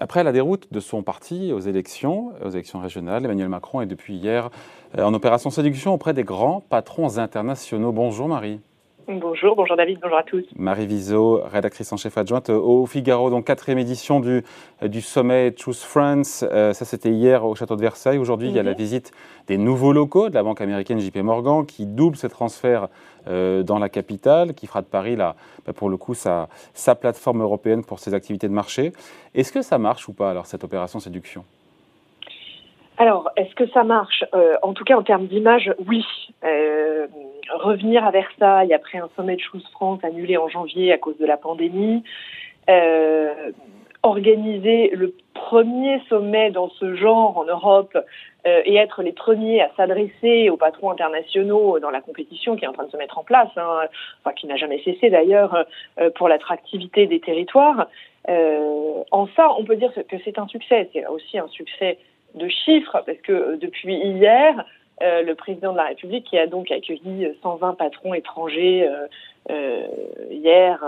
après la déroute de son parti aux élections, aux élections régionales, Emmanuel Macron est depuis hier en opération séduction auprès des grands patrons internationaux. Bonjour Marie. Bonjour, bonjour David, bonjour à tous. Marie Viseau, rédactrice en chef adjointe au Figaro, donc quatrième édition du, du sommet Choose France. Euh, ça, c'était hier au château de Versailles. Aujourd'hui, il y a la mhm. visite des nouveaux locaux de la banque américaine JP Morgan qui double ses transferts euh, dans la capitale, qui fera de Paris, là, bah, pour le coup, sa, sa plateforme européenne pour ses activités de marché. Est-ce que ça marche ou pas, alors, cette opération séduction? Alors, est-ce que ça marche? Euh, En tout cas, en termes d'image, oui. Euh, revenir à Versailles après un sommet de Choose France annulé en janvier à cause de la pandémie, euh, organiser le premier sommet dans ce genre en Europe et être les premiers à s'adresser aux patrons internationaux dans la compétition qui est en train de se mettre en place, hein, enfin qui n'a jamais cessé d'ailleurs pour l'attractivité des territoires. en ça, on peut dire que c'est un succès. C'est aussi un succès de chiffres, parce que euh, depuis hier, euh, le président de la République, qui a donc accueilli 120 patrons étrangers euh, hier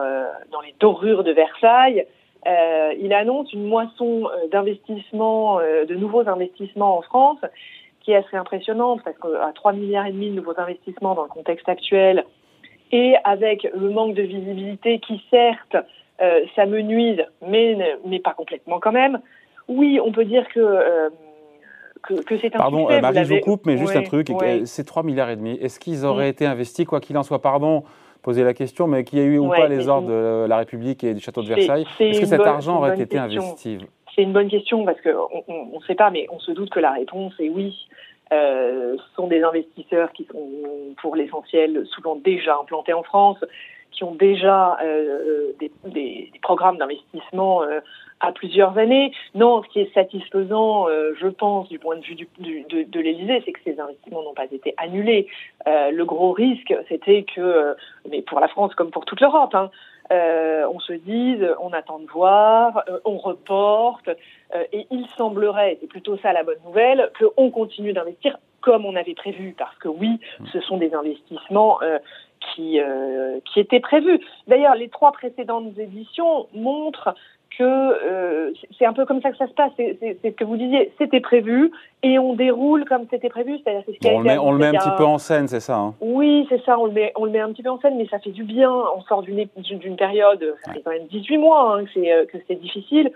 dans les dorures de Versailles, il annonce une moisson d'investissements, de nouveaux investissements en France, qui est assez impressionnante, parce qu'à 3 milliards et demi de nouveaux investissements dans le contexte actuel, et avec le manque de visibilité qui certes ça me nuise, mais, mais pas complètement quand même. Oui, on peut dire que que, c'est un Pardon, euh, Marie, je vous coupe, mais juste un truc. C'est 3 milliards et demi. Est-ce qu'ils auraient été investis, quoi qu'il en soit, pardon, poser la question, mais qu'il y a eu ou pas les ordres de la République et du château de Versailles. Est-ce que cet argent aurait été investi C'est une bonne question parce qu'on ne sait pas, mais on se doute que la réponse est oui. Euh, ce sont des investisseurs qui sont pour l'essentiel souvent déjà implantés en France, qui ont déjà euh, des, des, programmes d'investissement euh, à plusieurs années. Non, ce qui est satisfaisant, euh, je pense, du point de vue de, de l'Élysée, c'est que ces investissements n'ont pas été annulés. le gros risque, c'était que, mais pour la France comme pour toute l'Europe, hein, on se dise, on attend de voir, on reporte, et il semblerait, c'est plutôt ça la bonne nouvelle, qu'on continue d'investir comme on avait prévu, parce que oui, ce sont des investissements qui, euh, qui était prévu. D'ailleurs, les trois précédentes éditions montrent que euh, c'est un peu comme ça que ça se passe. C'est ce que vous disiez, c'était prévu et on déroule comme c'était prévu. C'est-à-dire ce on, le met, on le met un petit peu en scène, c'est ça hein Oui, c'est ça. On le met, on le met un petit peu en scène, mais ça fait du bien. On sort d'une période, ça fait quand même 18 mois hein, que c'est euh, que c'est difficile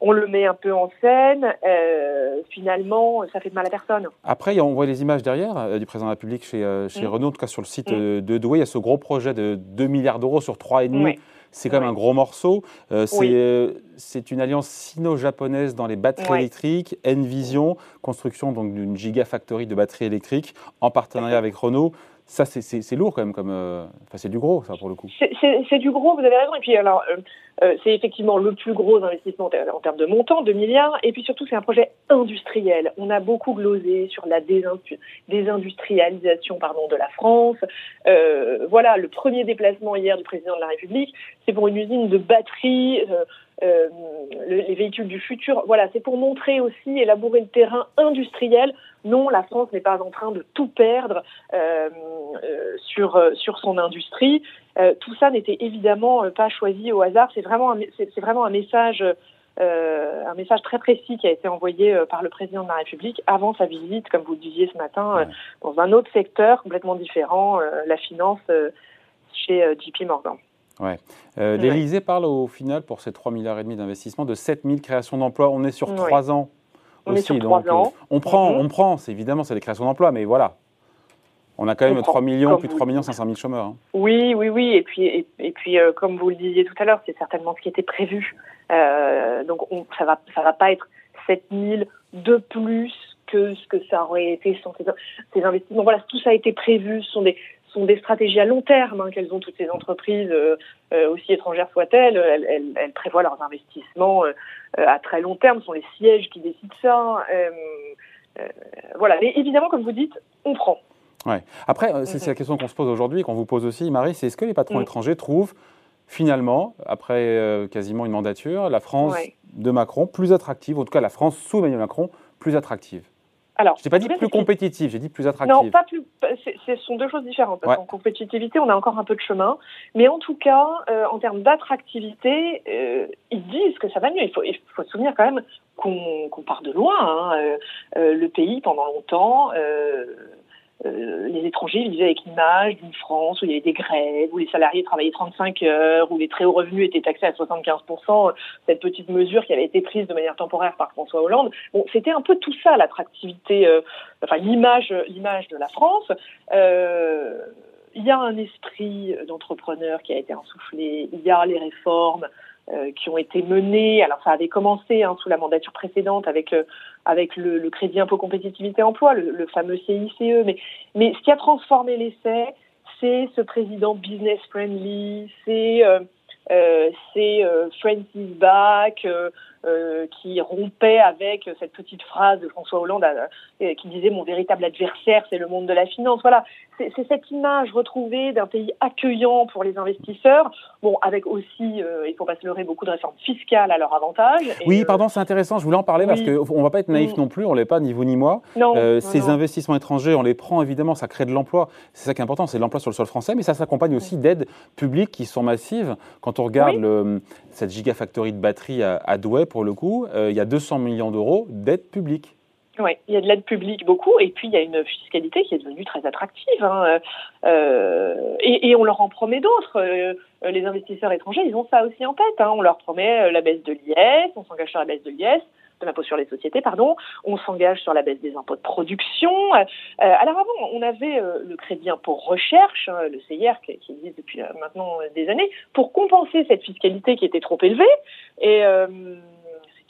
on le met un peu en scène, euh, finalement, ça fait de mal à personne. Après, on voit les images derrière euh, du président de la République chez, euh, chez mm. Renault, en tout cas sur le site mm. de Douai, il y a ce gros projet de 2 milliards d'euros sur 3,5 demi. C'est quand même un gros morceau. c'est une alliance sino-japonaise dans les batteries électriques, Envision, construction d'une gigafactory de batteries électriques en partenariat avec Renault. Ça, c'est lourd quand même, comme, enfin, c'est du gros, ça, pour le coup. C'est du gros, vous avez raison. Et puis, alors, c'est effectivement le plus gros investissement en termes de montant, de milliards. Et puis surtout, c'est un projet industriel. On a beaucoup glosé sur la désindustrialisation pardon, de la France. voilà, le premier déplacement hier du président de la République, c'est pour une usine de batteries. les véhicules du futur. Voilà, c'est pour montrer aussi, élaborer le terrain industriel non, la France n'est pas en train de tout perdre euh, euh, sur, euh, sur son industrie. Tout ça n'était évidemment pas choisi au hasard. C'est vraiment un, c'est, vraiment un message. un message très précis qui a été envoyé par le président de la République avant sa visite, comme vous le disiez ce matin, dans un autre secteur complètement différent, la finance chez JP Morgan. Ouais. L'Élysée parle au final pour ces 3 milliards et demi d'investissements de 7000 créations d'emplois. On est sur 3 ans. On est sur ans. Euh, on prend, mhm. on prend, c'est évidemment, c'est des créations d'emplois, mais voilà. On a quand même 3 millions, plus de 3 millions 500 000 chômeurs. Hein. Oui, oui, oui. Et puis, et, puis euh, comme vous le disiez tout à l'heure, c'est certainement ce qui était prévu. Euh, donc, ça va, ça va pas être 7 000 de plus que ce que ça aurait été sans ces, investissements. Voilà, tout ça a été prévu. Ce sont des, sont des stratégies à long terme hein, qu'elles ont toutes ces entreprises, euh, euh, aussi étrangères soient-elles. Elles, prévoient leurs investissements euh, à très long terme. Ce sont les sièges qui décident ça. voilà. Mais évidemment, comme vous dites, on prend. Ouais. Après, c'est la question qu'on se pose aujourd'hui et qu'on vous pose aussi, Marie, c'est est-ce que les patrons mm. étrangers trouvent finalement, après quasiment une mandature, la France de Macron plus attractive, en tout cas la France sous Emmanuel Macron plus attractive? Alors, je n'ai pas dit plus compétitive, j'ai dit plus attractive. Non, pas plus. Ce sont deux choses différentes. Parce En compétitivité, on a encore un peu de chemin. Mais en tout cas, euh, en termes d'attractivité, euh, ils disent que ça va mieux. Il faut, il faut se souvenir quand même qu'on part de loin. Hein. Euh, le pays, pendant longtemps, euh, les étrangers vivaient avec l'image d'une France où il y avait des grèves, où les salariés travaillaient 35 heures, où les très hauts revenus étaient taxés à 75%, cette petite mesure qui avait été prise de manière temporaire par François Hollande. Bon, c'était un peu tout ça l'attractivité, euh, enfin l'image, l'image de la France. Euh, il y a un esprit d'entrepreneur qui a été insoufflé, il y a les réformes, qui ont été menées. Alors ça avait commencé hein, sous la mandature précédente avec euh, avec le, crédit impôt compétitivité emploi, le, fameux CICE. Mais mais ce qui a transformé l'essai, c'est ce président business friendly, c'est euh, euh c'est Francis Bach, euh, qui rompait avec cette petite phrase de François Hollande euh, qui disait mon véritable adversaire c'est le monde de la finance. Voilà, c'est cette image retrouvée d'un pays accueillant pour les investisseurs. Bon, avec aussi, euh, il faut pas se leurrer, beaucoup de réformes fiscales à leur avantage. oui, pardon, c'est intéressant. Je voulais en parler parce qu'on va pas être naïf mm. non plus. On l'est pas ni vous ni moi. Non, ces investissements étrangers, on les prend évidemment, ça crée de l'emploi. C'est ça qui est important, c'est l'emploi sur le sol français, mais ça s'accompagne aussi d'aides publiques qui sont massives. Quand on regarde le, cette gigafactory de batterie à, à Douai pour le coup, euh, il y a 200 millions d'euros d'aide publique. Oui, il y a de l'aide publique beaucoup, et puis il y a une fiscalité qui est devenue très attractive. Hein. Euh, et, on leur en promet d'autres. Euh, les investisseurs étrangers, ils ont ça aussi en tête. Hein. On leur promet la baisse de l'IS, on s'engage sur la baisse de l'IS, de l'impôt sur les sociétés, pardon. On s'engage sur la baisse des impôts de production. alors avant, on avait le crédit impôt recherche, hein, le CIR, qui, qui, existe depuis maintenant des années, pour compenser cette fiscalité qui était trop élevée. Et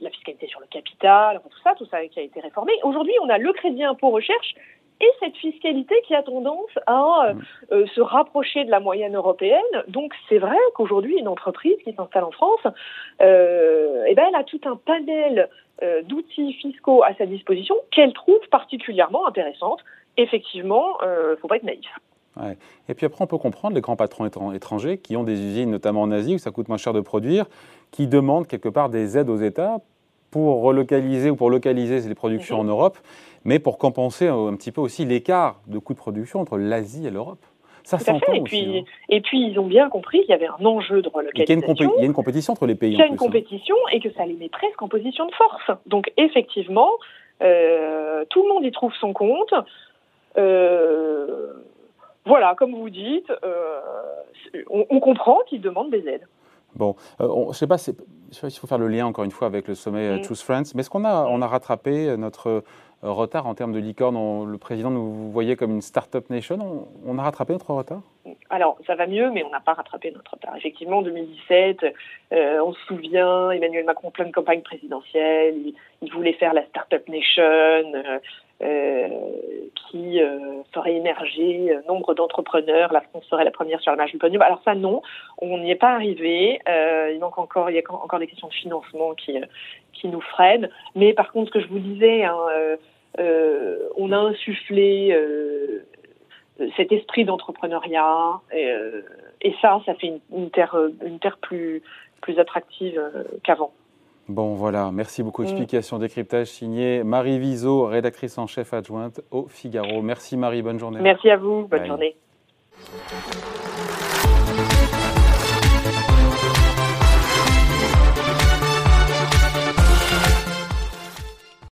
la fiscalité sur le capital, tout ça, tout ça qui a été réformé. Aujourd'hui, on a le crédit impôt recherche et cette fiscalité qui a tendance à euh, mm. euh, se rapprocher de la moyenne européenne. Donc c'est vrai qu'aujourd'hui, une entreprise qui s'installe en France, euh, eh ben, elle a tout un panel euh, d'outils fiscaux à sa disposition qu'elle trouve particulièrement intéressante. Effectivement, il ne faut pas être naïf. Ouais. Et puis après, on peut comprendre les grands patrons étrangers qui ont des usines, notamment en Asie, où ça coûte moins cher de produire, qui demandent quelque part des aides aux États pour relocaliser ou pour localiser les productions en Europe, mais pour compenser un petit peu aussi l'écart de coûts de production entre l'Asie et l'Europe. Ça s'entend et puis, hein. et puis ils ont bien compris qu'il y avait un enjeu de relocalisation. Il y, a une compétition entre les pays. Il y a une hein. compétition et que ça les met presque en position de force. Donc effectivement, euh, tout le monde y trouve son compte. Euh, voilà, comme vous dites, euh, on, comprend qu'ils demandent des aides. Bon, euh, je ne sais pas, s'il faut faire le lien encore une fois avec le sommet euh, mm. Choose France, mais est-ce qu'on a, on a rattrapé notre retard en termes de licorne? Le président nous voyait comme une start-up nation. On, a rattrapé notre retard? Alors, ça va mieux, mais on n'a pas rattrapé notre retard. Effectivement, en 2017, on se souvient, Emmanuel Macron, plein de campagne présidentielle, il, voulait faire la Startup Nation, euh, qui euh, ferait émerger euh, nombre d'entrepreneurs. La France serait la première sur la marge du podium. Alors ça, non, on n'y est pas arrivé. il manque encore, il y a encore des questions de financement qui qui nous freinent. Mais par contre, ce que je vous disais, hein, on a insufflé cet esprit d'entrepreneuriat et, ça, ça fait une, terre, une terre plus plus attractive qu'avant. Bon, voilà, merci beaucoup. Mm. Explication, décryptage signé Marie Viseau, rédactrice en chef adjointe au Figaro. Merci Marie, bonne journée. Merci à vous, bonne journée.